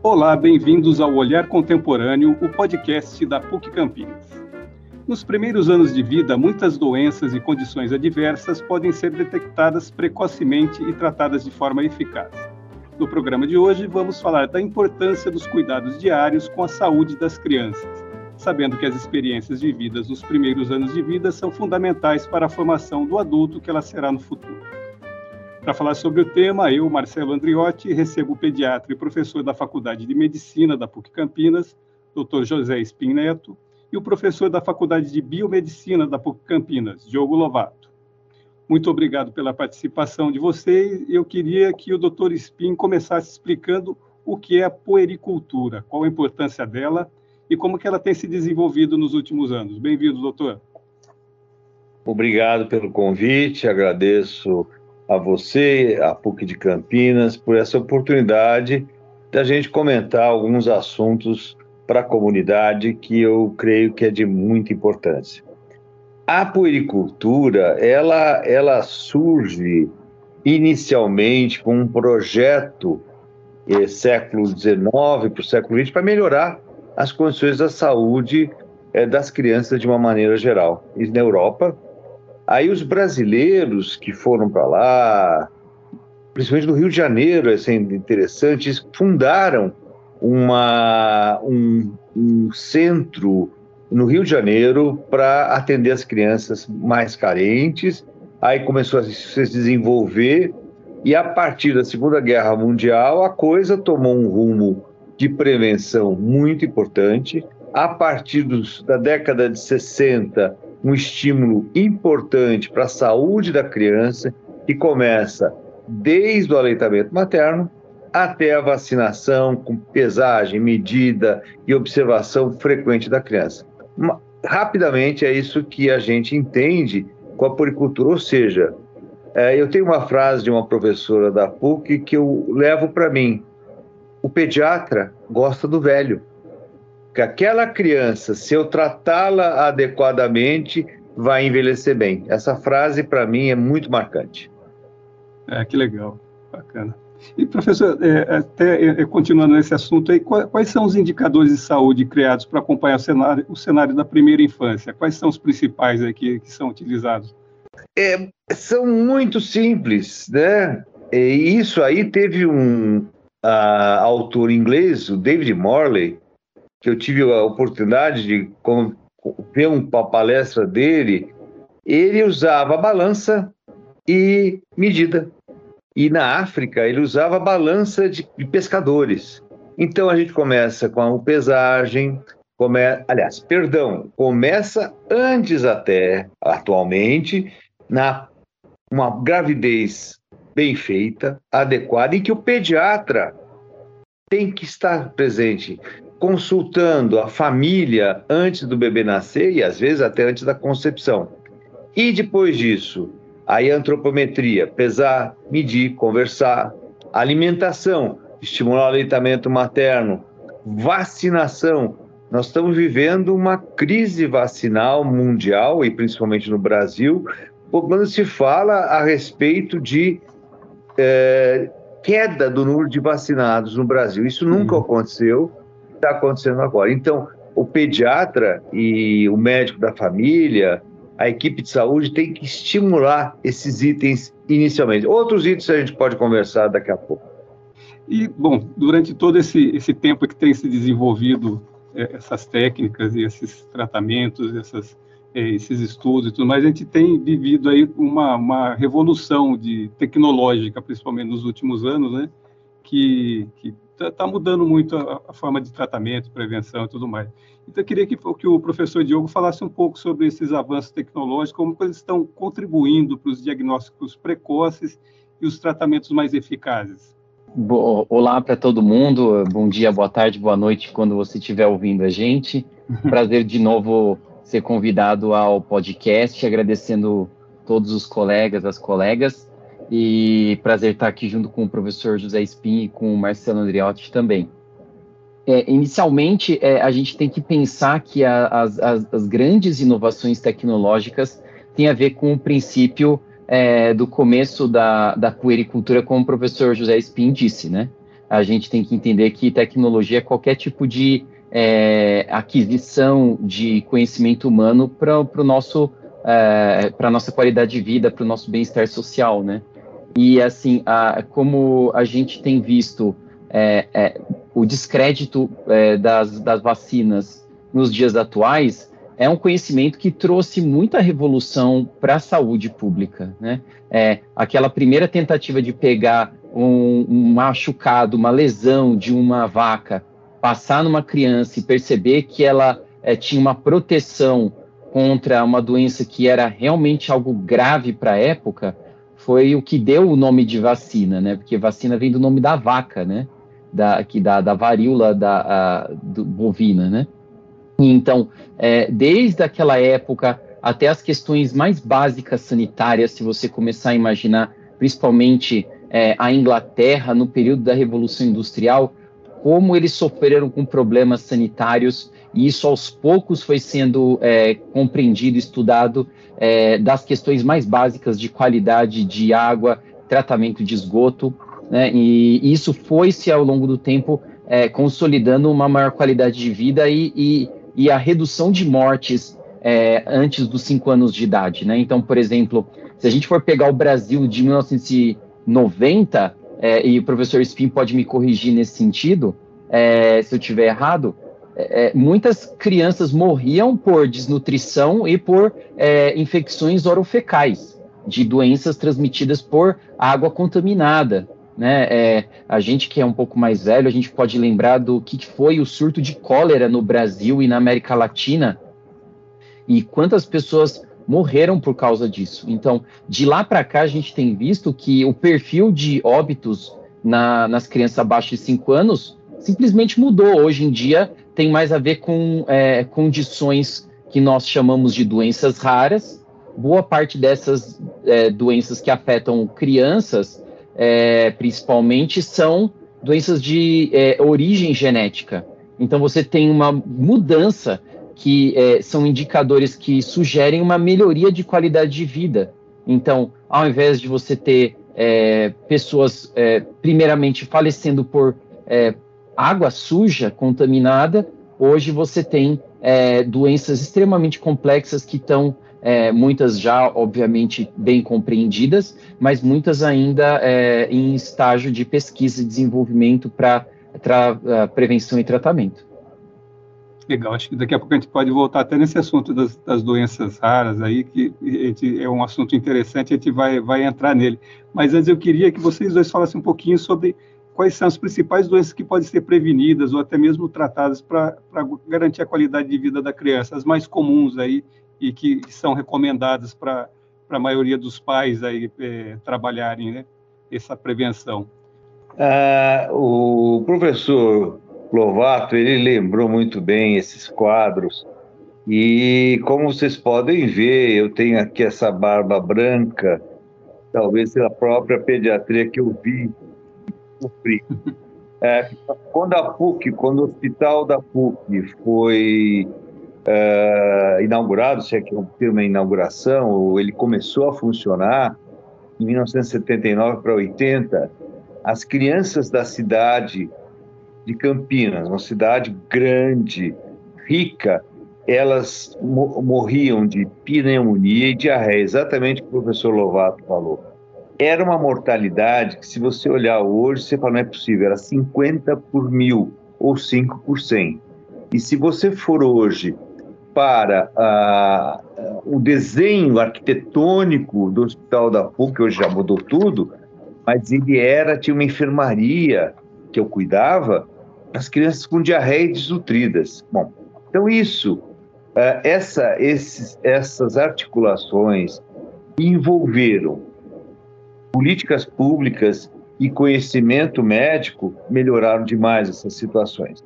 Olá, bem-vindos ao Olhar Contemporâneo, o podcast da PUC Campinas. Nos primeiros anos de vida, muitas doenças e condições adversas podem ser detectadas precocemente e tratadas de forma eficaz. No programa de hoje, vamos falar da importância dos cuidados diários com a saúde das crianças, sabendo que as experiências vividas nos primeiros anos de vida são fundamentais para a formação do adulto que ela será no futuro. Para falar sobre o tema, eu, Marcelo Andriotti, recebo o pediatra e professor da Faculdade de Medicina da PUC Campinas, Dr. José Espin Neto, e o professor da Faculdade de Biomedicina da PUC Campinas, Diogo Lovato. Muito obrigado pela participação de vocês. Eu queria que o Dr. Espin começasse explicando o que é a puericultura, qual a importância dela e como que ela tem se desenvolvido nos últimos anos. Bem-vindo, doutor. Obrigado pelo convite, agradeço a você, a PUC de Campinas, por essa oportunidade da gente comentar alguns assuntos para a comunidade que eu creio que é de muita importância. A puericultura, ela, ela surge inicialmente com um projeto eh, século XIX para o século XX para melhorar as condições da saúde eh, das crianças de uma maneira geral. E na Europa, Aí os brasileiros que foram para lá, principalmente no Rio de Janeiro, é sendo interessante, fundaram uma, um, um centro no Rio de Janeiro para atender as crianças mais carentes. Aí começou a se desenvolver e a partir da Segunda Guerra Mundial a coisa tomou um rumo de prevenção muito importante. A partir dos, da década de 60 um estímulo importante para a saúde da criança, que começa desde o aleitamento materno até a vacinação com pesagem, medida e observação frequente da criança. Rapidamente é isso que a gente entende com a poricultura, ou seja, é, eu tenho uma frase de uma professora da PUC que eu levo para mim. O pediatra gosta do velho que aquela criança, se eu tratá-la adequadamente, vai envelhecer bem. Essa frase, para mim, é muito marcante. É, que legal, bacana. E, professor, é, até é, continuando nesse assunto aí, quais são os indicadores de saúde criados para acompanhar o cenário, o cenário da primeira infância? Quais são os principais aqui que são utilizados? É, são muito simples, né? E isso aí teve um uh, autor inglês, o David Morley, que eu tive a oportunidade de ver uma palestra dele, ele usava balança e medida. E na África ele usava balança de, de pescadores. Então a gente começa com a pesagem, come... aliás, perdão, começa antes até, atualmente, na uma gravidez bem feita, adequada, em que o pediatra tem que estar presente consultando a família antes do bebê nascer e às vezes até antes da concepção. E depois disso, aí a antropometria, pesar, medir, conversar, alimentação, estimular o aleitamento materno, vacinação. Nós estamos vivendo uma crise vacinal mundial e principalmente no Brasil, quando se fala a respeito de é, queda do número de vacinados no Brasil. Isso nunca uhum. aconteceu está acontecendo agora. Então, o pediatra e o médico da família, a equipe de saúde tem que estimular esses itens inicialmente. Outros itens a gente pode conversar daqui a pouco. E, bom, durante todo esse, esse tempo que tem se desenvolvido é, essas técnicas e esses tratamentos, essas, é, esses estudos e tudo mais, a gente tem vivido aí uma, uma revolução de tecnológica, principalmente nos últimos anos, né? Que, que está tá mudando muito a, a, forma de tratamento, prevenção e tudo mais. Então, eu queria que, que o professor Diogo falasse um pouco sobre esses avanços tecnológicos, como eles estão contribuindo para os diagnósticos precoces e os tratamentos mais eficazes. Bo Olá para todo mundo, bom dia, boa tarde, boa noite, quando você estiver ouvindo a gente. Prazer de novo ser convidado ao podcast, agradecendo todos os colegas, as colegas. E prazer estar aqui junto com o professor José Spin e com o Marcelo Andriotti também. É, inicialmente, é, a gente tem que pensar que a, as, as, as, grandes inovações tecnológicas têm a ver com o princípio é, do começo da, da puericultura, como o professor José Spin disse, né? a gente tem que entender que tecnologia é qualquer tipo de é, aquisição de conhecimento humano para o nosso é, para nossa qualidade de vida, para o nosso bem-estar social, né? E assim, a, como a gente tem visto é, é o descrédito é, das, das vacinas nos dias atuais, é um conhecimento que trouxe muita revolução para a saúde pública, né? É, aquela primeira tentativa de pegar um, um machucado, uma lesão de uma vaca, passar numa criança e perceber que ela é, tinha uma proteção contra uma doença que era realmente algo grave para a época, foi o que deu o nome de vacina, né? Porque vacina vem do nome da vaca, né? Da, que da, da varíola da, a, do, bovina, né? Então, é, desde aquela época até as questões mais básicas sanitárias, se você começar a imaginar, principalmente é, a Inglaterra no período da Revolução Industrial, como eles sofreram com problemas sanitários, e isso aos poucos foi sendo é, compreendido, estudado, é, das questões mais básicas de qualidade de água, tratamento de esgoto, né, e isso foi-se ao longo do tempo é, consolidando uma maior qualidade de vida e, e, e a redução de mortes é, antes dos cinco anos de idade. Né? Então, por exemplo, se a gente for pegar o Brasil de 1990, é, e o professor Spin pode me corrigir nesse sentido, é, se eu estiver errado, é, muitas crianças morriam por desnutrição e por é, infecções orofecais, de doenças transmitidas por água contaminada. Né? É, a gente que é um pouco mais velho, a gente pode lembrar do que foi o surto de cólera no Brasil e na América Latina e quantas pessoas morreram por causa disso. Então, de lá para cá, a gente tem visto que o perfil de óbitos na, nas crianças abaixo de 5 anos simplesmente mudou. Hoje em dia, tem mais a ver com é, condições que nós chamamos de doenças raras. Boa parte dessas é, doenças que afetam crianças, é, principalmente, são doenças de é, origem genética. Então, você tem uma mudança que é, são indicadores que sugerem uma melhoria de qualidade de vida. Então, ao invés de você ter é, pessoas, primeiramente, falecendo por água suja, contaminada, hoje você tem é, doenças extremamente complexas que estão, é, muitas já, obviamente, bem compreendidas, mas muitas ainda em estágio de pesquisa e desenvolvimento para prevenção e tratamento. Legal, acho que daqui a pouco a gente pode voltar até nesse assunto das, das doenças raras aí, que gente, é um assunto interessante, a gente vai, vai entrar nele. Mas antes eu queria que vocês dois falassem um pouquinho sobre quais são as principais doenças que podem ser prevenidas ou até mesmo tratadas para garantir a qualidade de vida da criança, as mais comuns aí e que são recomendadas para a maioria dos pais aí é, trabalharem, né, essa prevenção. Ah, o professor Lovato, ele lembrou muito bem esses quadros. E como vocês podem ver, eu tenho aqui essa barba branca, talvez pela própria pediatria que eu vi sofri. É, quando a PUC, quando o hospital da PUC foi é, inaugurado, se é que é um termo inauguração, ele começou a funcionar em 1979 para 80, as crianças da cidade de Campinas, uma cidade grande, rica, elas morriam de pneumonia e diarreia, exatamente o que o professor Lovato falou. Era uma mortalidade que, se você olhar hoje, você fala, não é possível, era 50 por mil, ou 5 por 100. E se você for hoje para uh, o desenho arquitetônico do Hospital da PUC, hoje já mudou tudo, mas ele era, tinha uma enfermaria que eu cuidava, as crianças com diarreia desnutridas. Bom, então isso, é, essa, esses, essas articulações envolveram políticas públicas e conhecimento médico melhoraram demais essas situações.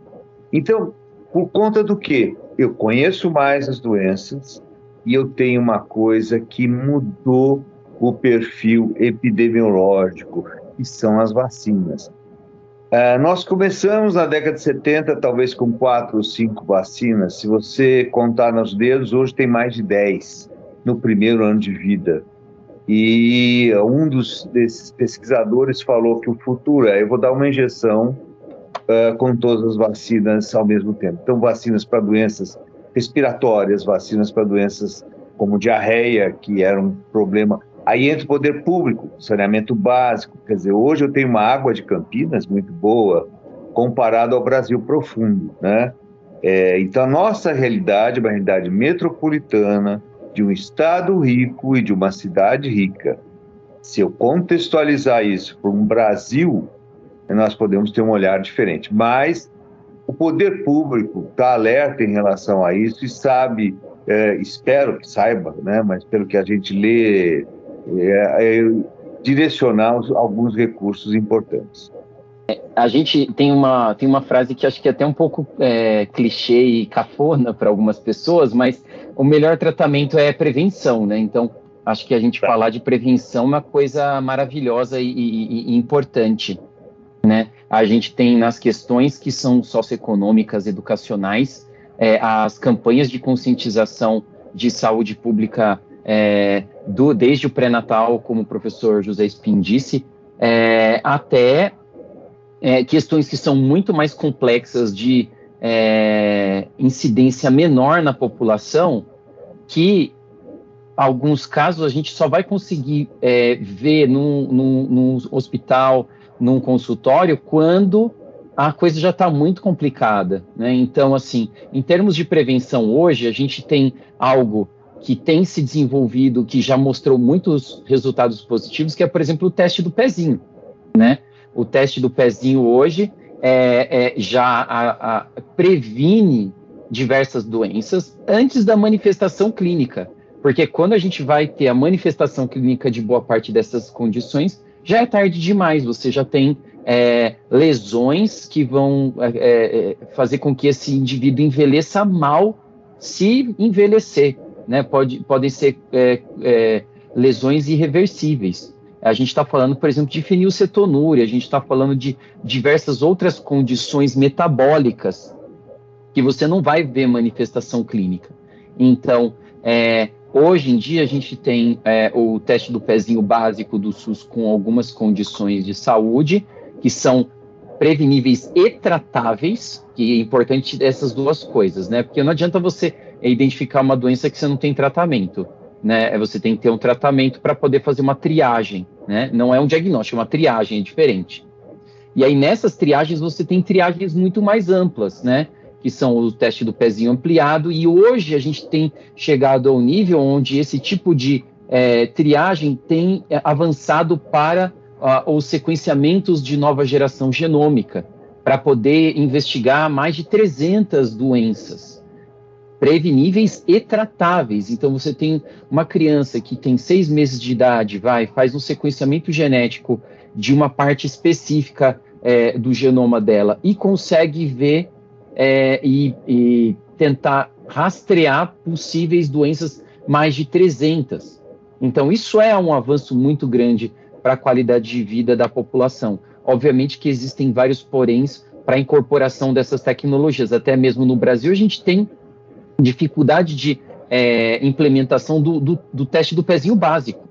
Então, por conta do que eu conheço mais as doenças e eu tenho uma coisa que mudou o perfil epidemiológico, que são as vacinas. Uh, nós começamos na década de 70, talvez com quatro ou cinco vacinas. Se você contar nos dedos, hoje tem mais de 10 no primeiro ano de vida. E um dos desses pesquisadores falou que o futuro é: eu vou dar uma injeção uh, com todas as vacinas ao mesmo tempo. Então, vacinas para doenças respiratórias, vacinas para doenças como diarreia, que era um problema. Aí entra o poder público, saneamento básico. Quer dizer, hoje eu tenho uma água de Campinas muito boa, comparado ao Brasil profundo, né? É, então, a nossa realidade é uma realidade metropolitana, de um estado rico e de uma cidade rica. Se eu contextualizar isso para um Brasil, nós podemos ter um olhar diferente. Mas o poder público está alerta em relação a isso e sabe, é, espero que saiba, né, mas pelo que a gente lê, é, é, direcionar alguns recursos importantes. É, a gente tem uma, tem uma frase que acho que é até um pouco é, clichê e cafona para algumas pessoas, mas o melhor tratamento é prevenção, né? Então, acho que a gente tá. falar de prevenção é uma coisa maravilhosa e, e, e importante, né? A gente tem nas questões que são socioeconômicas, educacionais, é, as campanhas de conscientização de saúde pública é, do, desde o pré-natal, como o professor José Spin disse, é, até é, questões que são muito mais complexas de é, incidência menor na população, que alguns casos a gente só vai conseguir é, ver num, num, num, hospital, num consultório, quando a coisa já está muito complicada. Né? Então, assim, em termos de prevenção hoje, a gente tem algo que tem se desenvolvido, que já mostrou muitos resultados positivos, que é, por exemplo, o teste do pezinho. Né? O teste do pezinho hoje, é, é, já a, a, previne diversas doenças antes da manifestação clínica. Porque quando a gente vai ter a manifestação clínica de boa parte dessas condições, já é tarde demais. Você já tem é, lesões que vão é, é fazer com que esse indivíduo envelheça mal se envelhecer. Né? Pode, podem ser é, lesões irreversíveis. A gente está falando, por exemplo, de fenilcetonúria, a gente está falando de diversas outras condições metabólicas que você não vai ver manifestação clínica. Então, é, hoje em dia a gente tem é, o teste do pezinho básico do SUS com algumas condições de saúde que são preveníveis e tratáveis, que é importante essas duas coisas, né? Porque não adianta você identificar uma doença que você não tem tratamento né? Você tem que ter um tratamento para poder fazer uma triagem, né? Não é um diagnóstico, é uma triagem, é diferente. E aí nessas triagens você tem triagens muito mais amplas, né? Que são o teste do pezinho ampliado, e hoje a gente tem chegado ao nível onde esse tipo de é, triagem tem avançado para os sequenciamentos de nova geração genômica, para poder investigar mais de 300 doenças preveníveis e tratáveis. Então, você tem uma criança que tem seis meses de idade, vai, faz um sequenciamento genético de uma parte específica é, do genoma dela e consegue ver é, e, e tentar rastrear possíveis doenças mais de 300. Então, isso é um avanço muito grande para a qualidade de vida da população. Obviamente que existem vários poréns para a incorporação dessas tecnologias. Até mesmo no Brasil, a gente tem dificuldade de é, implementação do, do, do, teste do pezinho básico,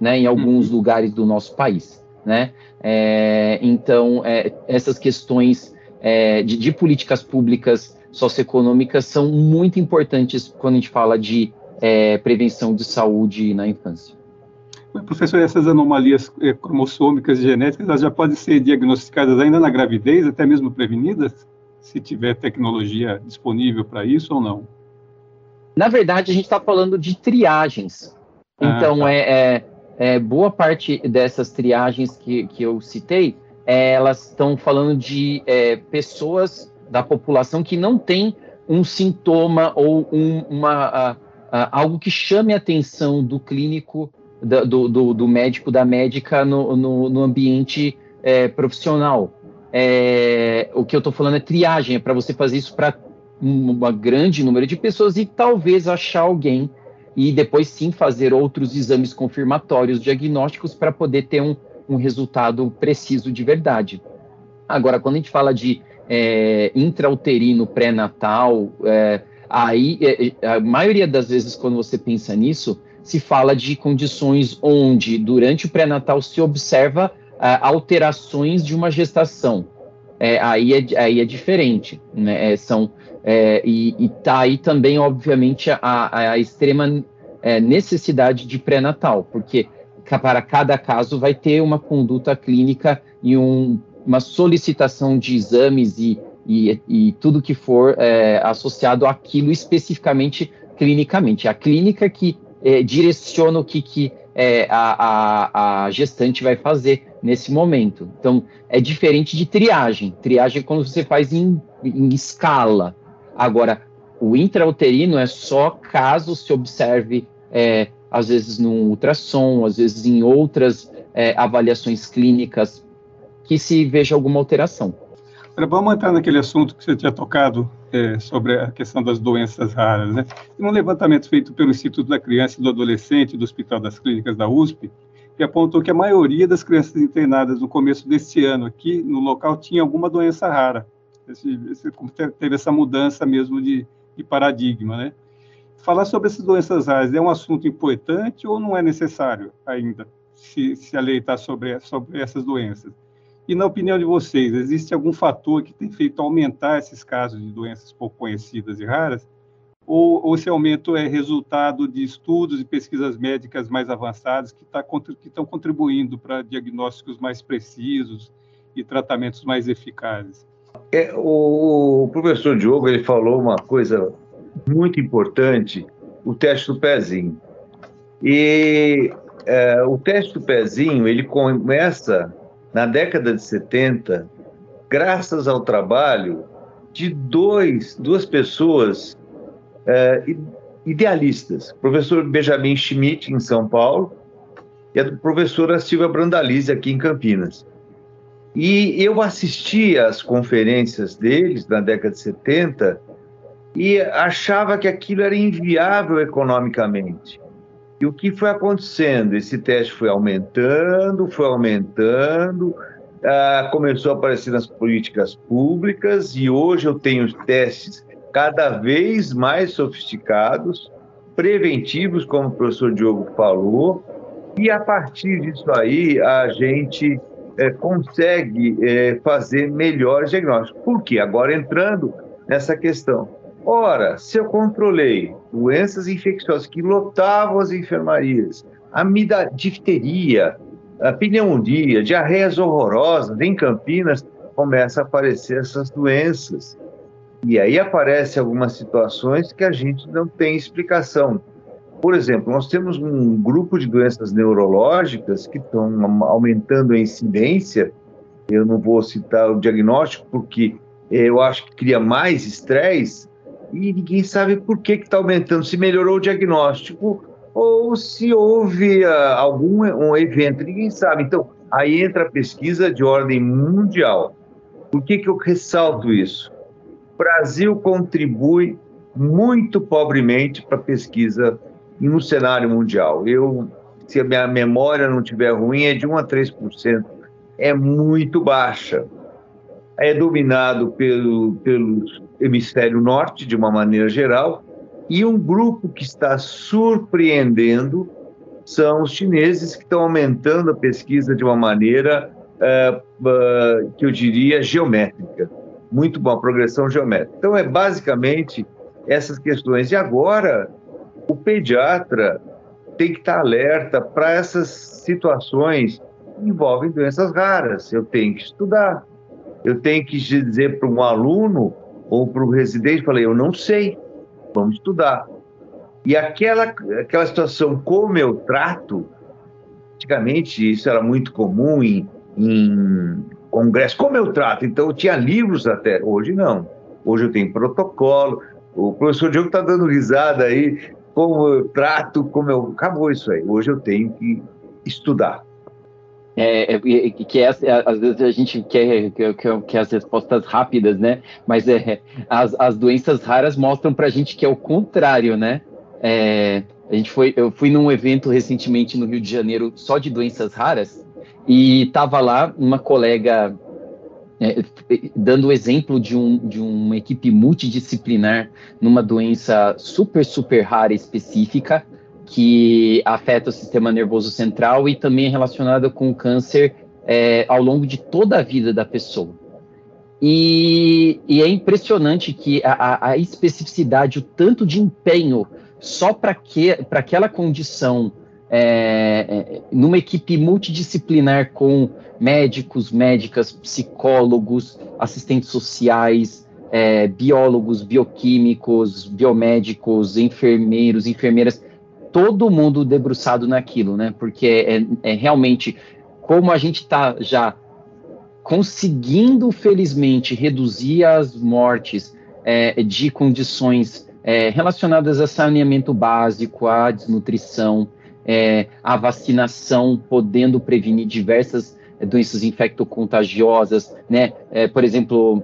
né, em alguns uhum. lugares do nosso país, né? É, então, é, essas questões é, de, de, políticas públicas socioeconômicas são muito importantes quando a gente fala de é, prevenção de saúde na infância. Professor, essas anomalias é, cromossômicas e genéticas elas já podem ser diagnosticadas ainda na gravidez, até mesmo prevenidas, se tiver tecnologia disponível para isso ou não? Na verdade, a gente está falando de triagens. Ah, então, tá. é, é, é, boa parte dessas triagens que, que eu citei, é, elas estão falando de é, pessoas da população que não tem um sintoma ou um, uma, algo que chame a atenção do clínico, do, do, do médico, da médica no, no, no ambiente é, profissional. É, o que eu estou falando é triagem, é para você fazer isso para um grande número de pessoas e talvez achar alguém e depois sim fazer outros exames confirmatórios diagnósticos para poder ter um, um, resultado preciso de verdade. Agora, quando a gente fala de é, intrauterino pré-natal, é, aí é, é, a maioria das vezes quando você pensa nisso, se fala de condições onde, durante o pré-natal, se observa alterações de uma gestação. É, aí, é, aí é diferente, né? É, são, é, e está aí também, obviamente, a, a extrema é, necessidade de pré-natal, porque para cada caso vai ter uma conduta clínica e um, uma solicitação de exames e, e, e tudo que for é, associado àquilo especificamente clinicamente. A clínica que direciona o que, que é, a, a, a, gestante vai fazer nesse momento. Então, é diferente de triagem. Triagem é quando você faz em, em escala. Agora, o intrauterino é só caso se observe, é, às vezes, no ultrassom, às vezes em outras é, avaliações clínicas, que se veja alguma alteração. Vamos entrar naquele assunto que você tinha tocado é, sobre a questão das doenças raras. Né? Um levantamento feito pelo Instituto da Criança e do Adolescente do Hospital das Clínicas da USP, que apontou que a maioria das crianças internadas no começo deste ano aqui no local tinha alguma doença rara. Esse, esse, teve essa mudança mesmo de, de paradigma. Né? Falar sobre essas doenças raras é um assunto importante ou não é necessário ainda, se, se a lei está sobre, sobre essas doenças? E na opinião de vocês, existe algum fator que tem feito aumentar esses casos de doenças pouco conhecidas e raras? Ou, ou esse aumento é resultado de estudos e pesquisas médicas mais avançadas que, tá, estão contribuindo para diagnósticos mais precisos e tratamentos mais eficazes? É, o, professor Diogo ele falou uma coisa muito importante, o teste do pezinho. E é, o teste do pezinho ele começa na década de 70, graças ao trabalho de dois, duas pessoas é, idealistas, o professor Benjamin Schmidt, em São Paulo, e a professora Silvia Brandalize, aqui em Campinas. E eu assisti às conferências deles na década de 70 e achava que aquilo era inviável economicamente. E o que foi acontecendo? Esse teste foi aumentando, foi aumentando, ah, começou a aparecer nas políticas públicas e hoje eu tenho testes cada vez mais sofisticados, preventivos, como o professor Diogo falou, e a partir disso aí a gente é, consegue é, fazer melhores diagnósticos. Por quê? Agora entrando nessa questão Ora, se eu controlei doenças infecciosas que lotavam as enfermarias, a difteria, a pneumonia, diarreias horrorosas, em Campinas começa a aparecer essas doenças. E aí aparecem algumas situações que a gente não tem explicação. Por exemplo, nós temos um grupo de doenças neurológicas que estão aumentando a incidência. Eu não vou citar o diagnóstico porque eu acho que cria mais estresse, e ninguém sabe por que está aumentando, se melhorou o diagnóstico ou se houve uh, algum um evento, ninguém sabe. Então, aí entra a pesquisa de ordem mundial. Por que, que eu ressalto isso? Brasil contribui muito pobremente para a pesquisa no cenário mundial. Eu, se a minha memória não estiver ruim, é de 1 a 3%. É muito baixa. É dominado pelo, pelos hemisfério norte, de uma maneira geral, e um grupo que está surpreendendo são os chineses, que estão aumentando a pesquisa de uma maneira uh, uh, que eu diria geométrica. Muito bom, progressão geométrica. Então, é basicamente essas questões. E agora, o pediatra tem que estar alerta para essas situações que envolvem doenças raras. Eu tenho que estudar. Eu tenho que dizer para um aluno ou para o residente, falei, eu não sei, vamos estudar. E aquela, aquela situação, como eu trato, antigamente isso era muito comum em, em congresso, como eu trato, então eu tinha livros até, hoje não. Hoje eu tenho protocolo, o professor Diogo está dando risada aí, como eu trato, como eu... Acabou isso aí, hoje eu tenho que estudar. É, é, que é, às vezes a gente quer, quer, quer, as respostas rápidas, né? Mas é, as, as doenças raras mostram para a gente que é o contrário, né? É, a gente foi, eu fui num evento recentemente no Rio de Janeiro só de doenças raras e estava lá uma colega é, dando o exemplo de, um, de uma equipe multidisciplinar numa doença super, super rara específica que afeta o sistema nervoso central e também é relacionada com o câncer é, ao longo de toda a vida da pessoa. E, e é impressionante que a, a, especificidade, o tanto de empenho só para que, aquela condição, é, é, numa equipe multidisciplinar com médicos, médicas, psicólogos, assistentes sociais, é, biólogos, bioquímicos, biomédicos, enfermeiros, enfermeiras, todo mundo debruçado naquilo, né? Porque é, é realmente como a gente está já conseguindo, felizmente, reduzir as mortes é, de condições é, relacionadas a saneamento básico, à desnutrição, é, a vacinação, podendo prevenir diversas é, doenças infectocontagiosas, né? É, por exemplo,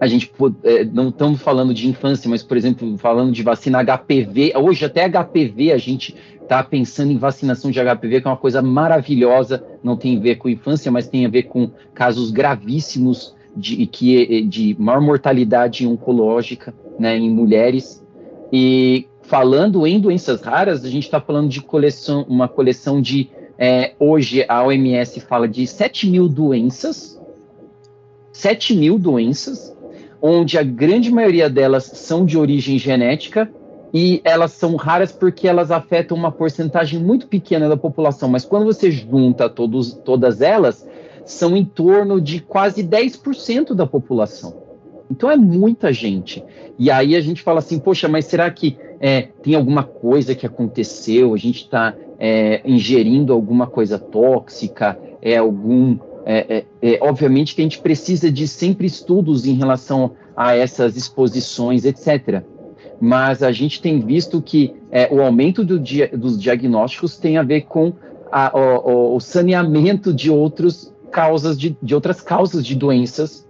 a gente é, não estamos falando de infância, mas, por exemplo, falando de vacina HPV, hoje até HPV a gente está pensando em vacinação de HPV, que é uma coisa maravilhosa, não tem a ver com infância, mas tem a ver com casos gravíssimos de, que, de maior mortalidade oncológica né, em mulheres. E falando em doenças raras, a gente está falando de coleção, uma coleção de. É, hoje a OMS fala de 7 mil doenças, 7 mil doenças, onde a grande maioria delas são de origem genética e elas são raras porque elas afetam uma porcentagem muito pequena da população, mas quando você junta todos, todas elas, são em torno de quase 10% da população. Então é muita gente. E aí a gente fala assim, poxa, mas será que é, tem alguma coisa que aconteceu? A gente está é, ingerindo alguma coisa tóxica? É algum é, obviamente que a gente precisa de sempre estudos em relação a essas exposições, etc. Mas a gente tem visto que o aumento do dia, dos diagnósticos tem a ver com a, o, o, saneamento de outras causas de, de outras causas de doenças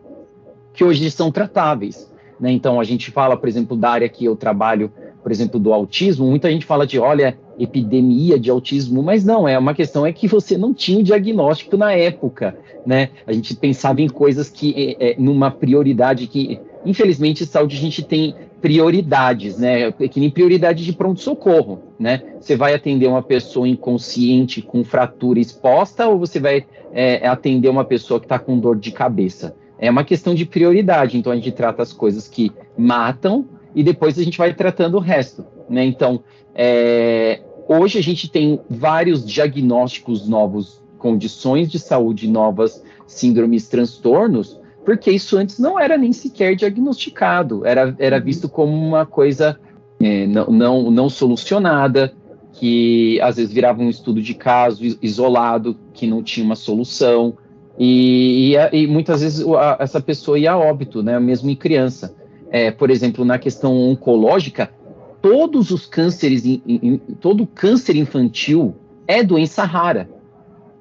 que hoje são tratáveis. Né? Então a gente fala, por exemplo, da área que eu trabalho, por exemplo, do autismo, muita gente fala de, olha, epidemia de autismo, mas não, é uma questão é que você não tinha o diagnóstico na época, né? A gente pensava em coisas que, é, é, numa prioridade que, infelizmente, saúde a gente tem prioridades, né? Que nem prioridade de pronto-socorro, né? Você vai atender uma pessoa inconsciente com fratura exposta ou você vai é, atender uma pessoa que está com dor de cabeça? É uma questão de prioridade, então a gente trata as coisas que matam e depois a gente vai tratando o resto, né? Então, é, hoje a gente tem vários diagnósticos novos, condições de saúde novas, síndromes, transtornos, porque isso antes não era nem sequer diagnosticado, era, era uhum. visto como uma coisa é, não, não, não solucionada, que às vezes virava um estudo de caso isolado, que não tinha uma solução, e, e, e muitas vezes a, essa pessoa ia a óbito, né, mesmo em criança. É, por exemplo, na questão oncológica, todos os cânceres, in, in, todo câncer infantil é doença rara.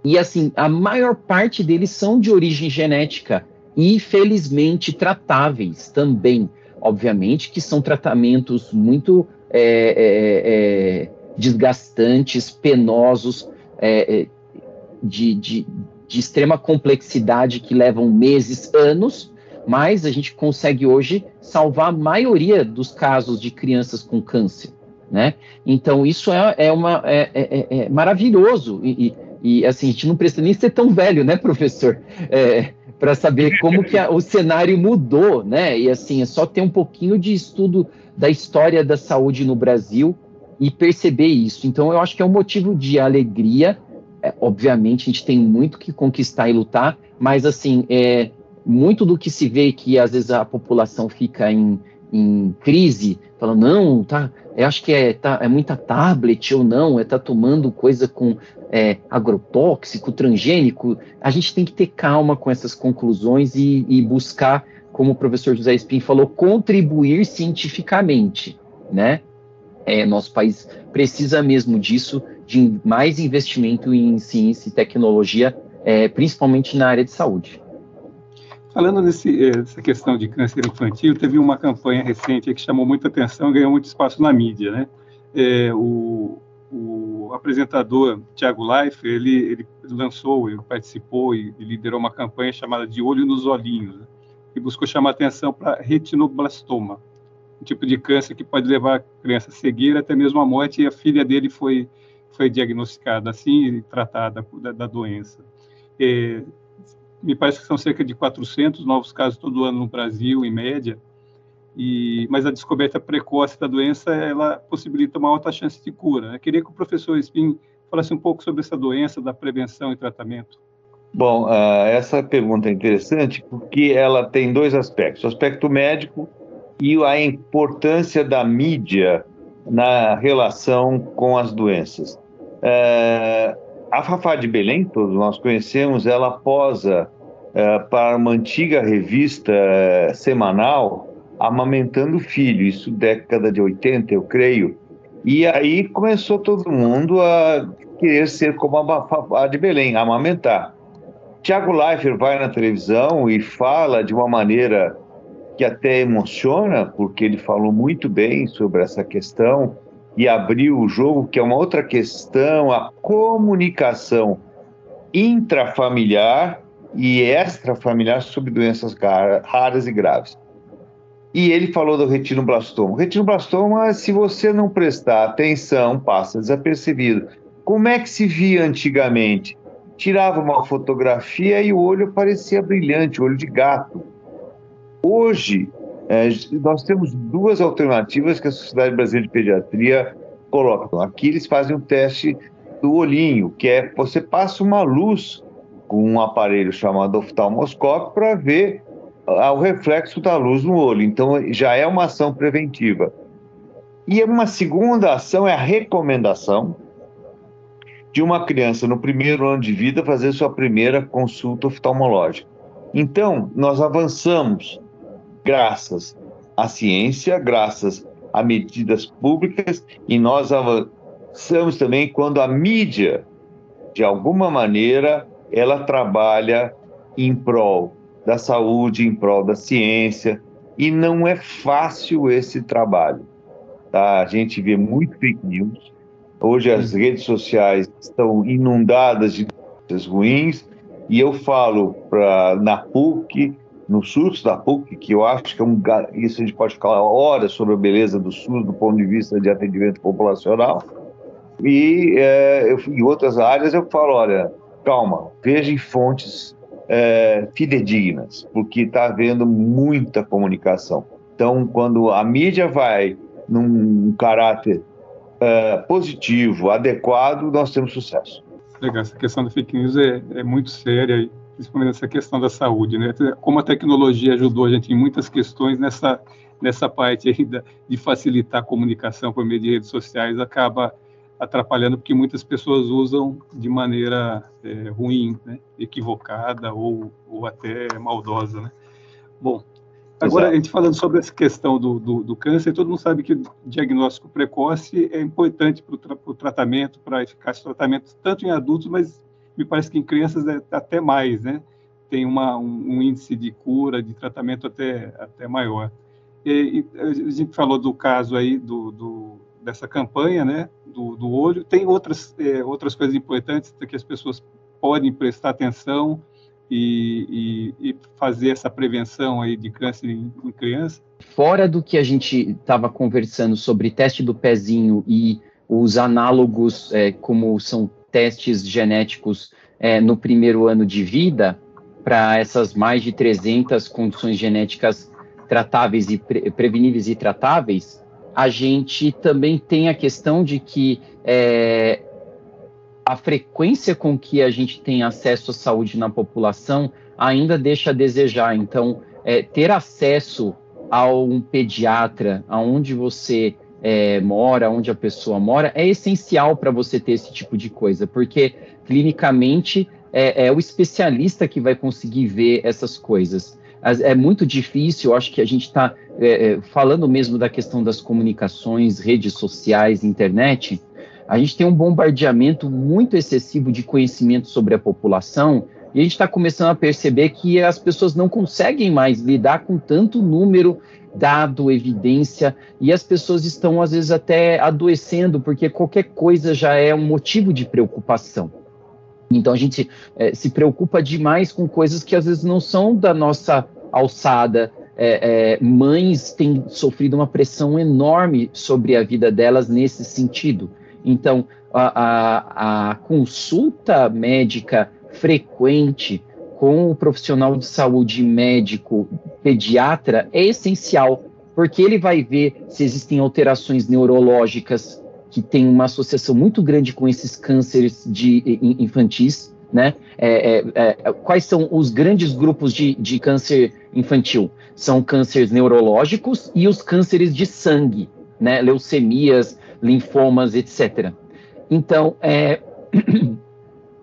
E assim, a maior parte deles são de origem genética e felizmente tratáveis também. Obviamente que são tratamentos muito é, é, é, desgastantes, penosos, é, é, de, de, de extrema complexidade que levam meses, anos, mas a gente consegue hoje salvar a maioria dos casos de crianças com câncer, né? Então isso é, é uma é, é, é, é maravilhoso e, e, e, assim a gente não precisa nem ser tão velho, né, professor, é, para saber como que a, o cenário mudou, né? E assim é só ter um pouquinho de estudo da história da saúde no Brasil e perceber isso. Então eu acho que é um motivo de alegria. É, obviamente a gente tem muito que conquistar e lutar, mas assim é, muito do que se vê que às vezes a população fica em, em crise, falando, não, tá, eu acho que é, tá, é muita tablet ou não, é tá tomando coisa com é, agrotóxico, transgênico. A gente tem que ter calma com essas conclusões e, e buscar, como o professor José Espim falou, contribuir cientificamente, né? É, nosso país precisa mesmo disso, de mais investimento em ciência e tecnologia, é, principalmente na área de saúde. Falando nesse, eh, nessa questão de câncer infantil, teve uma campanha recente que chamou muita atenção, ganhou muito espaço na mídia, né? É, o, o, apresentador Tiago Life, ele, ele, lançou, ele participou e, e, liderou uma campanha chamada de Olho nos Olhinhos, né? que buscou chamar atenção para retinoblastoma. um tipo de câncer que pode levar a criança a cegueira, até mesmo a morte, e a filha dele foi, foi diagnosticada assim e tratada da, da doença. É, me parece que são cerca de 400 novos casos todo ano no Brasil, em média, e, mas a descoberta precoce da doença, ela possibilita uma alta chance de cura. Eu queria que o professor Spin falasse um pouco sobre essa doença, da prevenção e tratamento. Bom, uh, essa pergunta é interessante porque ela tem dois aspectos: o aspecto médico e a importância da mídia na relação com as doenças. Uh, a Fafá de Belém, todos nós conhecemos, ela posa uh, para uma antiga revista semanal Amamentando o Filho, isso década de 80, eu creio. E aí começou todo mundo a querer ser como a Fafá de Belém, amamentar. Tiago Leifert vai na televisão e fala de uma maneira que até emociona, porque ele falou muito bem sobre essa questão e abriu o jogo, que é uma outra questão, a comunicação intrafamiliar e extrafamiliar sobre doenças raras e graves. E ele falou do retinoblastoma. O retinoblastoma, se você não prestar atenção, passa desapercebido. Como é que se via antigamente? tirava uma fotografia e o olho parecia brilhante, olho de gato. Hoje, é, nós temos duas alternativas que a Sociedade Brasileira de Pediatria coloca. Aqui eles fazem um teste do olhinho, que é você passa uma luz com um aparelho chamado oftalmoscópio para ver ah, o reflexo da luz no olho. Então já é uma ação preventiva. E uma segunda ação é a recomendação, de uma criança no primeiro ano de vida fazer sua primeira consulta oftalmológica. Então, nós avançamos graças à ciência, graças a medidas públicas e nós avançamos também quando a mídia, de alguma maneira, ela trabalha em prol da saúde, em prol da ciência, e não é fácil esse trabalho. Tá? A gente vê muito fake news, Hoje as redes sociais estão inundadas de coisas ruins e eu falo para na PUC, no SUS da PUC, que eu acho que é um isso a gente pode falar horas sobre a beleza do SUS do ponto de vista de atendimento populacional e é, eu, em outras áreas eu falo, olha, calma, veja em fontes é, fidedignas, porque está havendo muita comunicação. Então, quando a mídia vai num caráter uh, positivo, adequado, nós temos sucesso. Legal, essa questão da fake news é, é muito séria, principalmente essa questão da saúde, né? Como a tecnologia ajudou a gente em muitas questões nessa nessa parte ainda de facilitar a comunicação por meio de redes sociais acaba atrapalhando porque muitas pessoas usam de maneira é, ruim, né? equivocada ou, ou até maldosa, né? Bom, Agora, Exato. a gente falando sobre essa questão do, do, do, câncer, todo mundo sabe que o diagnóstico precoce é importante para o tra tratamento, para eficácia do tratamento, tanto em adultos, mas me parece que em crianças é até mais, né? Tem uma, um, um, índice de cura, de tratamento até, até maior. E, e a gente falou do caso aí do, do dessa campanha, né? Do, do olho. Tem outras, é, outras coisas importantes que as pessoas podem prestar atenção e, e, e, fazer essa prevenção aí de câncer em, em criança? Fora do que a gente estava conversando sobre teste do pezinho e os análogos, é, como são testes genéticos é, no primeiro ano de vida, para essas mais de 300 condições genéticas tratáveis e pre preveníveis e tratáveis, a gente também tem a questão de que é, a frequência com que a gente tem acesso à saúde na população ainda deixa a desejar. Então, é, ter acesso a um pediatra, aonde você é, mora, onde a pessoa mora, é essencial para você ter esse tipo de coisa, porque clinicamente é, é, o especialista que vai conseguir ver essas coisas. É muito difícil, eu acho que a gente está é, é, falando mesmo da questão das comunicações, redes sociais, internet a gente tem um bombardeamento muito excessivo de conhecimento sobre a população e a gente está começando a perceber que as pessoas não conseguem mais lidar com tanto número, dado, evidência, e as pessoas estão, às vezes, até adoecendo, porque qualquer coisa já é um motivo de preocupação. Então a gente é, se preocupa demais com coisas que às vezes não são da nossa alçada, é, é, mães têm sofrido uma pressão enorme sobre a vida delas nesse sentido. Então, a, a, a consulta médica frequente com o profissional de saúde médico pediatra é essencial, porque ele vai ver se existem alterações neurológicas que têm uma associação muito grande com esses cânceres de infantis, né? É, é, é, quais são os grandes grupos de, de câncer infantil? São cânceres neurológicos e os cânceres de sangue, né? Leucemias, linfomas, etc. Então, é,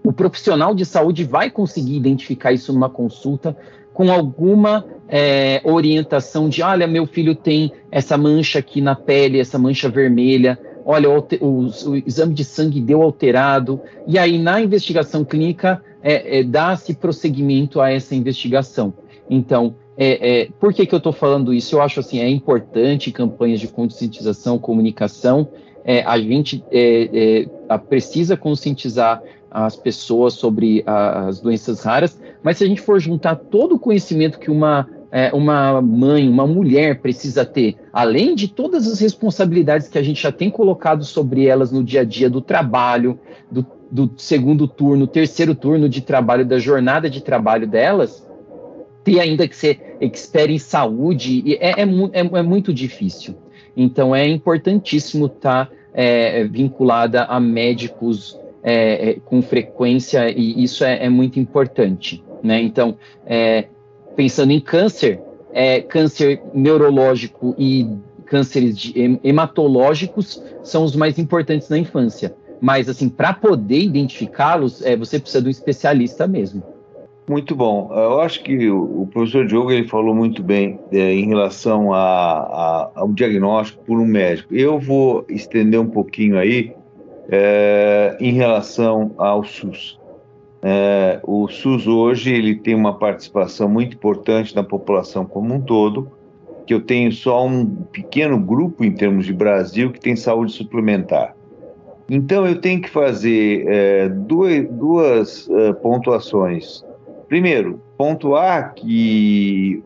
o profissional de saúde vai conseguir identificar isso numa consulta com alguma é, orientação de, olha, meu filho tem essa mancha aqui na pele, essa mancha vermelha, olha, o, o, o exame de sangue deu alterado, e aí na investigação clínica é, é, dá-se prosseguimento a essa investigação. Então, é, é, por que, que eu estou falando isso? Eu acho assim, é importante campanhas de conscientização, comunicação. É, a gente precisa conscientizar as pessoas sobre a, as doenças raras, mas se a gente for juntar todo o conhecimento que uma, é, uma mãe, uma mulher precisa ter, além de todas as responsabilidades que a gente já tem colocado sobre elas no dia a dia do trabalho, do, do segundo turno, terceiro turno de trabalho, da jornada de trabalho delas, ter ainda que ser expert em saúde, é, é, é, é muito difícil. Então, é importantíssimo estar tá, é, vinculada a médicos é, é, com frequência e isso é, é muito importante, né? Então, é, pensando em câncer, câncer neurológico e cânceres de, hematológicos são os mais importantes na infância. Mas, assim, para poder identificá-los, é, você precisa de um especialista mesmo. Muito bom. Eu acho que o professor Diogo ele falou muito bem é, em relação a, a, ao diagnóstico por um médico. Eu vou estender um pouquinho aí é, em relação ao SUS. É, o SUS hoje ele tem uma participação muito importante na população como um todo, que eu tenho só um pequeno grupo em termos de Brasil que tem saúde suplementar. Então eu tenho que fazer é, duas, duas é, pontuações. Primeiro, pontuar que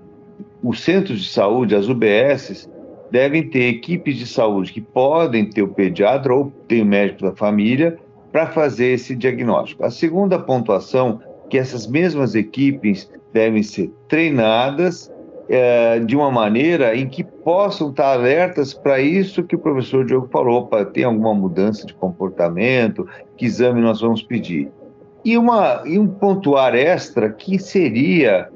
os centros de saúde, as UBSs, devem ter equipes de saúde que podem ter o pediatra ou ter o médico da família para fazer esse diagnóstico. A segunda pontuação que essas mesmas equipes devem ser treinadas é, de uma maneira em que possam estar alertas para isso que o professor Diogo falou, para ter alguma mudança de comportamento, que exame nós vamos pedir. E, uma, e um pontuar extra que seria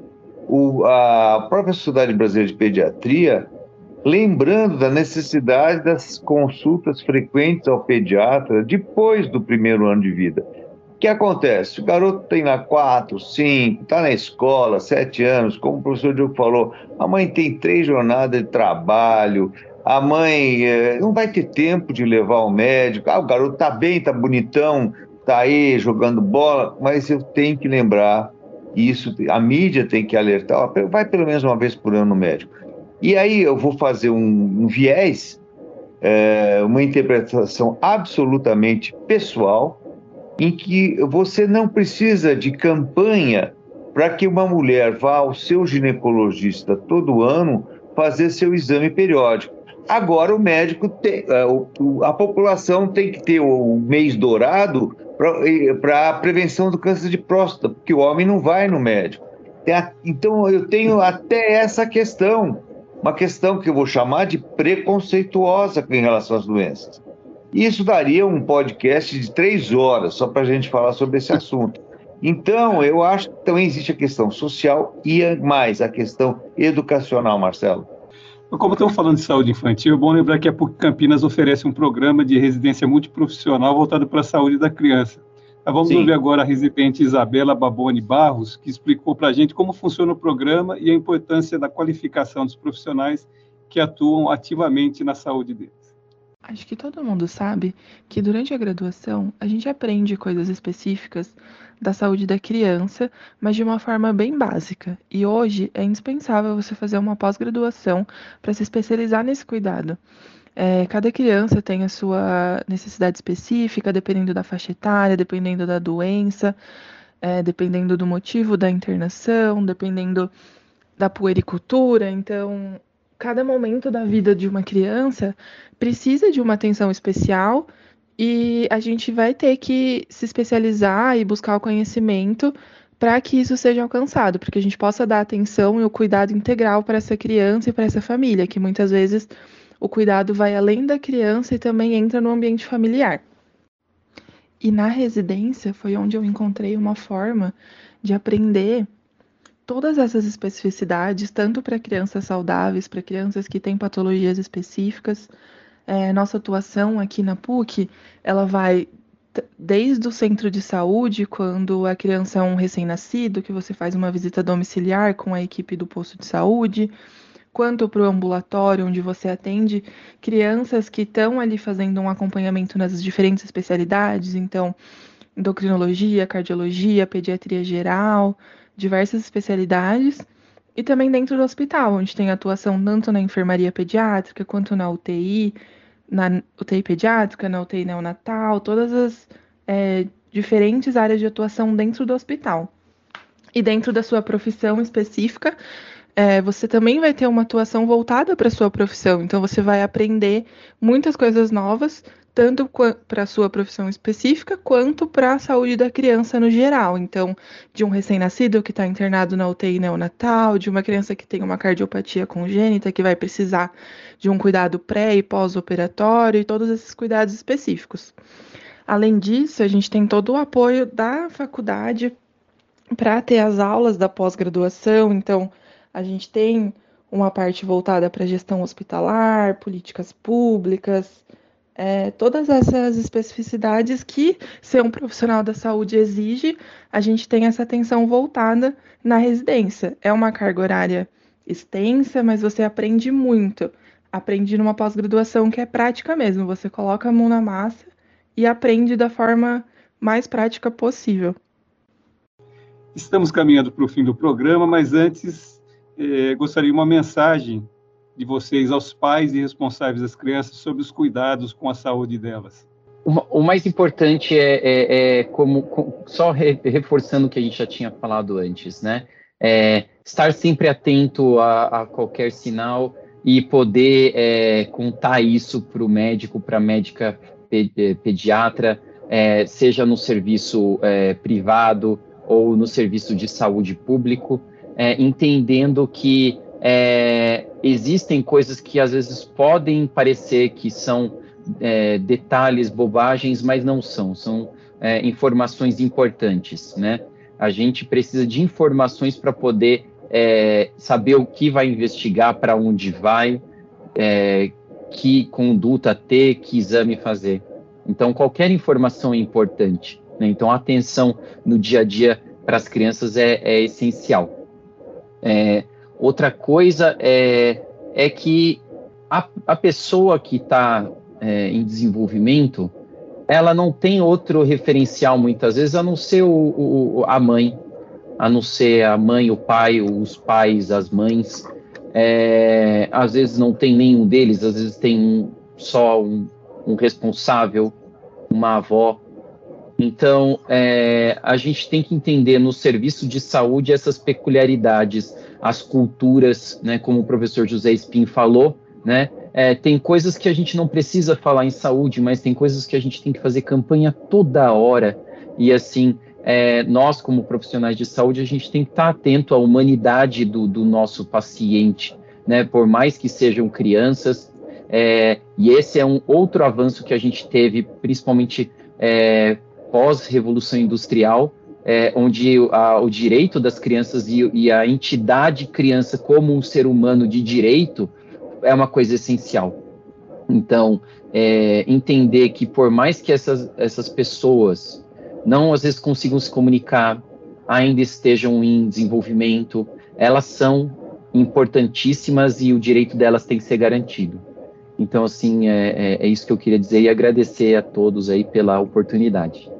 o, a própria Sociedade Brasileira de Pediatria lembrando da necessidade das consultas frequentes ao pediatra depois do primeiro ano de vida. O que acontece? O garoto tem lá quatro, cinco, está na escola, sete anos, como o professor Diogo falou, a mãe tem três jornadas de trabalho, a mãe eh, não vai ter tempo de levar ao médico, ah, o garoto está bem, está bonitão, está aí jogando bola, mas eu tenho que lembrar, isso a mídia tem que alertar, ó, vai pelo menos uma vez por ano no médico. E aí eu vou fazer um, um viés, é, uma interpretação absolutamente pessoal, em que você não precisa de campanha para que uma mulher vá ao seu ginecologista todo ano fazer seu exame periódico. Agora o médico tem, é, a população tem que ter o mês dourado para a prevenção do câncer de próstata, porque o homem não vai no médico. Então eu tenho até essa questão uma questão que eu vou chamar de preconceituosa em relação às doenças. Isso daria um podcast de três horas só para a gente falar sobre esse assunto. Então, eu acho que também existe a questão social e mais a questão educacional, Marcelo. Como estamos falando de saúde infantil, é bom lembrar que a PUC Campinas oferece um programa de residência multiprofissional voltado para a saúde da criança. Vamos Sim. ouvir agora a residente Isabela Baboni Barros, que explicou para a gente como funciona o programa e a importância da qualificação dos profissionais que atuam ativamente na saúde deles. Acho que todo mundo sabe que durante a graduação a gente aprende coisas específicas da saúde da criança, mas de uma forma bem básica. E hoje é indispensável você fazer uma pós-graduação para se especializar nesse cuidado. É, cada criança tem a sua necessidade específica, dependendo da faixa etária, dependendo da doença, é, dependendo do motivo da internação, dependendo da puericultura, então cada momento da vida de uma criança precisa de uma atenção especial e a gente vai ter que se especializar e buscar o conhecimento para que isso seja alcançado, para que a gente possa dar atenção e o cuidado integral para essa criança e para essa família, que muitas vezes o cuidado vai além da criança e também entra no ambiente familiar. E na residência foi onde eu encontrei uma forma de aprender todas essas especificidades, tanto para crianças saudáveis, para crianças que têm patologias específicas. É, nossa atuação aqui na PUC, ela vai desde o centro de saúde, quando a criança é um recém-nascido, que você faz uma visita domiciliar com a equipe do posto de saúde, quanto para o ambulatório, onde você atende crianças que estão ali fazendo um acompanhamento nas diferentes especialidades, então endocrinologia, cardiologia, pediatria geral, diversas especialidades, e também dentro do hospital, onde tem atuação tanto na enfermaria pediátrica quanto na UTI, na UTI pediátrica, na UTI neonatal, todas as é, diferentes áreas de atuação dentro do hospital. E dentro da sua profissão específica, é, você também vai ter uma atuação voltada para a sua profissão. Então, você vai aprender muitas coisas novas, tanto para a sua profissão específica, quanto para a saúde da criança no geral. Então, de um recém-nascido que está internado na UTI neonatal, de uma criança que tem uma cardiopatia congênita, que vai precisar de um cuidado pré e pós-operatório, e todos esses cuidados específicos. Além disso, a gente tem todo o apoio da faculdade para ter as aulas da pós-graduação, então a gente tem uma parte voltada para gestão hospitalar, políticas públicas, é, todas essas especificidades que ser um profissional da saúde exige, a gente tem essa atenção voltada na residência. É uma carga horária extensa, mas você aprende muito. Aprende numa pós-graduação que é prática mesmo. Você coloca a mão na massa e aprende da forma mais prática possível. Estamos caminhando para o fim do programa, mas antes eh, gostaria uma mensagem de vocês aos pais e responsáveis das crianças sobre os cuidados com a saúde delas. O, mais importante é, é, é como, com, só re, reforçando o que a gente já tinha falado antes, né? É, estar sempre atento a, a, qualquer sinal e poder é, contar isso para o médico, para a médica eh, pediatra, é, seja no serviço é, privado ou no serviço de saúde público, é, entendendo que é, existem coisas que às vezes podem parecer que são é, detalhes, bobagens, mas não são, são é, informações importantes, né? A gente precisa de informações para poder é, saber o que vai investigar, para onde vai, é, que conduta ter, que exame fazer. Então, qualquer informação é importante. Né? Então, atenção no dia a dia para as crianças é, é essencial. É, outra coisa é, é que a, a pessoa que está é, em desenvolvimento, ela não tem outro referencial muitas vezes a não ser o, o, a mãe, a não ser a mãe, o pai, os pais, as mães. É, às vezes não tem nenhum deles, às vezes tem um, só um, um responsável, uma avó, então, é, a gente tem que entender no serviço de saúde essas peculiaridades, as culturas, né, como o professor José Spin falou, né, é, tem coisas que a gente não precisa falar em saúde, mas tem coisas que a gente tem que fazer campanha toda hora. E assim, é, nós como profissionais de saúde, a gente tem que estar atento à humanidade do, do nosso paciente, né, por mais que sejam crianças. É, e esse é um outro avanço que a gente teve, principalmente é, pós-revolução industrial, é, onde a, o direito das crianças e, e, a entidade criança como um ser humano de direito é uma coisa essencial. Então, é, entender que por mais que essas, essas pessoas não às vezes consigam se comunicar, ainda estejam em desenvolvimento, elas são importantíssimas e o direito delas tem que ser garantido. Então, assim, é, é, é isso que eu queria dizer e agradecer a todos aí pela oportunidade.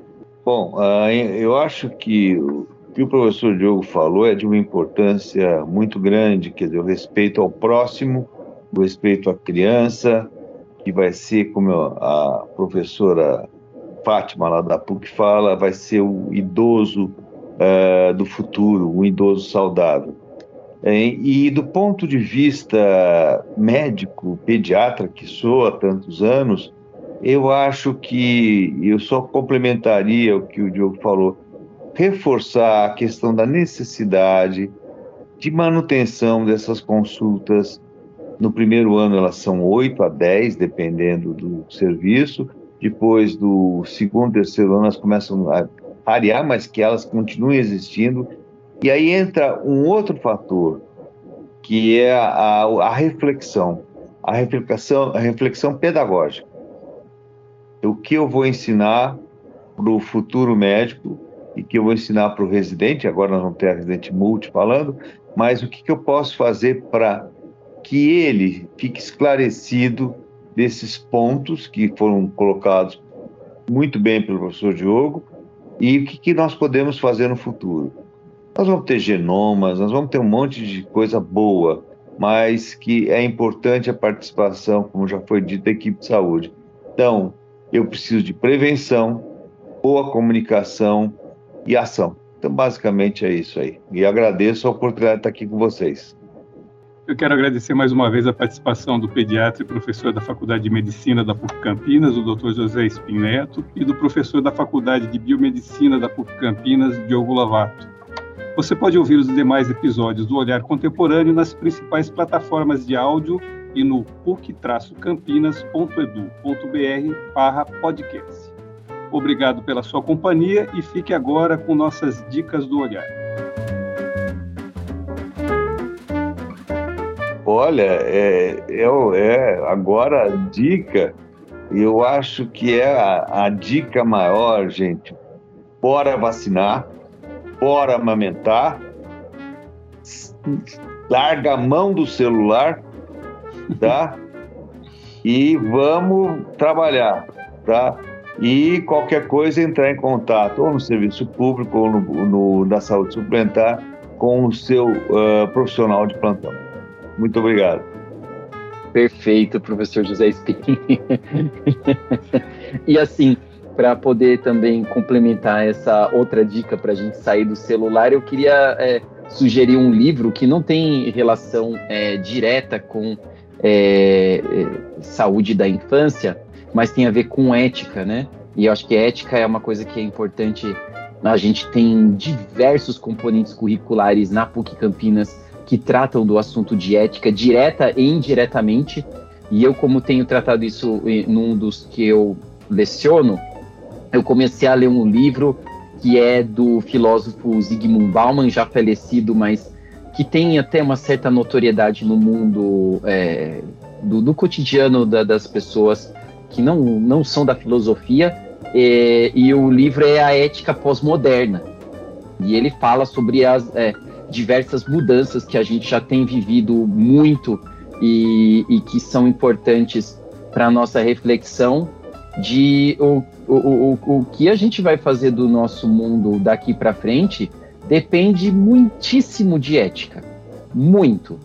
Bom, uh, eu acho que o que o professor Diogo falou é de uma importância muito grande, quer dizer, o respeito ao próximo, o respeito à criança, que vai ser, como a professora Fátima lá da PUC fala, vai ser o idoso uh, do futuro, um idoso saudável. E do ponto de vista médico, pediatra, que sou há tantos anos, eu acho que eu só complementaria o que o Diogo falou, reforçar a questão da necessidade de manutenção dessas consultas. No primeiro ano elas são 8 a 10, dependendo do serviço. Depois do segundo, terceiro ano elas começam a variar, mas que elas continuem existindo e aí entra um outro fator, que é a, a reflexão, a reflexão, a reflexão pedagógica. O que eu vou ensinar para o futuro médico e que eu vou ensinar para o residente, agora nós vamos ter a residente multi falando, mas o que, que eu posso fazer para que ele fique esclarecido desses pontos que foram colocados muito bem pelo professor Diogo e o que, que nós podemos fazer no futuro. Nós vamos ter genomas, nós vamos ter um monte de coisa boa, mas que é importante a participação, como já foi dito, da equipe de saúde. Então, eu preciso de prevenção, boa comunicação e ação. Então, basicamente é isso aí. E agradeço a oportunidade de estar aqui com vocês. Eu quero agradecer mais uma vez a participação do pediatra e professor da Faculdade de Medicina da PUC Campinas, o Dr. José Spineto, e do professor da Faculdade de Biomedicina da PUC Campinas, Diogo Lavato. Você pode ouvir os demais episódios do Olhar Contemporâneo nas principais plataformas de áudio e no puc-campinas.edu.br podcast. Obrigado pela sua companhia e fique agora com nossas dicas do olhar. Olha, é, é, é agora a dica, eu acho que é a, a dica maior, gente. Bora vacinar, bora amamentar, larga a mão do celular, tá? e vamos trabalhar, tá? E qualquer coisa entrar em contato ou no serviço público ou no, no da saúde suplementar com o seu uh, profissional de plantão. Muito obrigado. Perfeito, professor José Espinho. e assim, para poder também complementar essa outra dica para a gente sair do celular, eu queria é, sugerir um livro que não tem relação é, direta com é, é, saúde da infância, mas tem a ver com ética, né? E eu acho que ética é uma coisa que é importante. A gente tem diversos componentes curriculares na PUC Campinas que tratam do assunto de ética direta e indiretamente. E eu, como tenho tratado isso num dos que eu leciono, eu comecei a ler um livro que é do filósofo Zygmunt Bauman, já falecido, mas que tem até uma certa notoriedade no mundo é, do, do, cotidiano da, das pessoas que não, não são da filosofia. É, e o livro é A Ética Pós-Moderna. E ele fala sobre as é, diversas mudanças que a gente já tem vivido muito e, e que são importantes para a nossa reflexão de o, o, o, o que a gente vai fazer do nosso mundo daqui para frente depende muitíssimo de ética. Muito.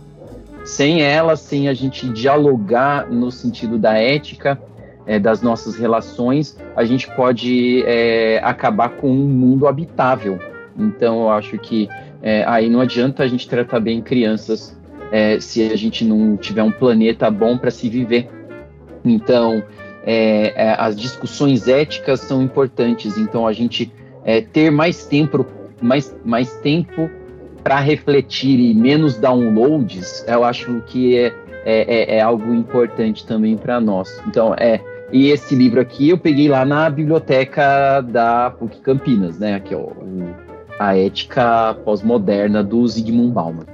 Sem ela, sem a gente dialogar no sentido da ética, é, das nossas relações, a gente pode é, acabar com um mundo habitável. Então, eu acho que é, aí não adianta a gente tratar bem crianças é, se a gente não tiver um planeta bom para se viver. Então, é, é, as discussões éticas são importantes, então a gente ter mais tempo, mais, mais tempo para refletir e menos downloads, eu acho que é, é, é, é algo importante também para nós. Então, é, e esse livro aqui eu peguei lá na biblioteca da PUC Campinas, né? Aqui, ó, a Ética Pós-Moderna do Zygmunt Bauman.